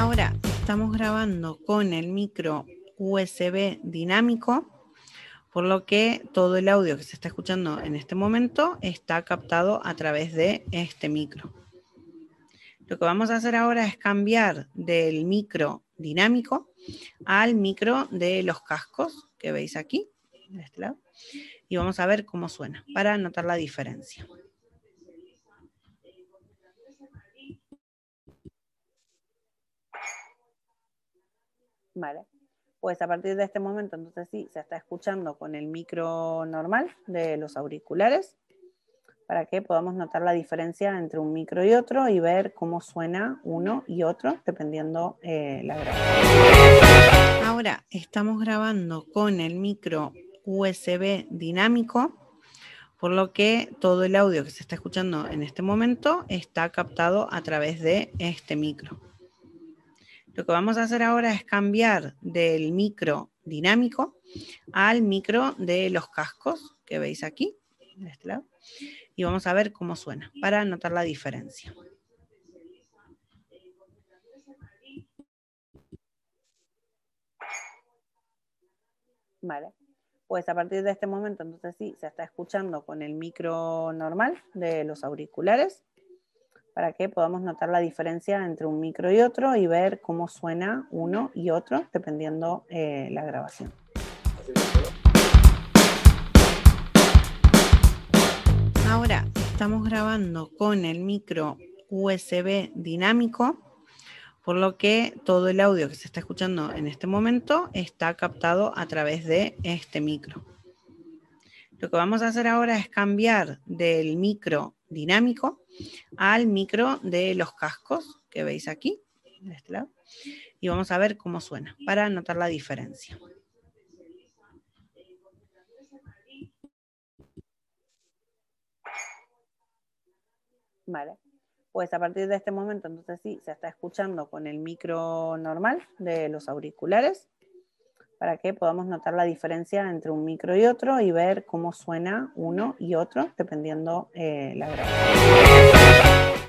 Ahora estamos grabando con el micro USB dinámico, por lo que todo el audio que se está escuchando en este momento está captado a través de este micro. Lo que vamos a hacer ahora es cambiar del micro dinámico al micro de los cascos que veis aquí, de este lado, y vamos a ver cómo suena para notar la diferencia. Vale. Pues a partir de este momento, entonces sí, se está escuchando con el micro normal de los auriculares para que podamos notar la diferencia entre un micro y otro y ver cómo suena uno y otro dependiendo eh, la grabación. Ahora estamos grabando con el micro USB dinámico, por lo que todo el audio que se está escuchando en este momento está captado a través de este micro. Lo que vamos a hacer ahora es cambiar del micro dinámico al micro de los cascos que veis aquí, de este lado, y vamos a ver cómo suena para notar la diferencia. Vale. Pues a partir de este momento, entonces sí, se está escuchando con el micro normal de los auriculares para que podamos notar la diferencia entre un micro y otro y ver cómo suena uno y otro dependiendo eh, la grabación. Ahora estamos grabando con el micro USB dinámico, por lo que todo el audio que se está escuchando en este momento está captado a través de este micro. Lo que vamos a hacer ahora es cambiar del micro dinámico al micro de los cascos que veis aquí, de este lado, y vamos a ver cómo suena para notar la diferencia. Vale. Pues a partir de este momento, entonces sí, se está escuchando con el micro normal de los auriculares para que podamos notar la diferencia entre un micro y otro y ver cómo suena uno y otro dependiendo eh, la grabación.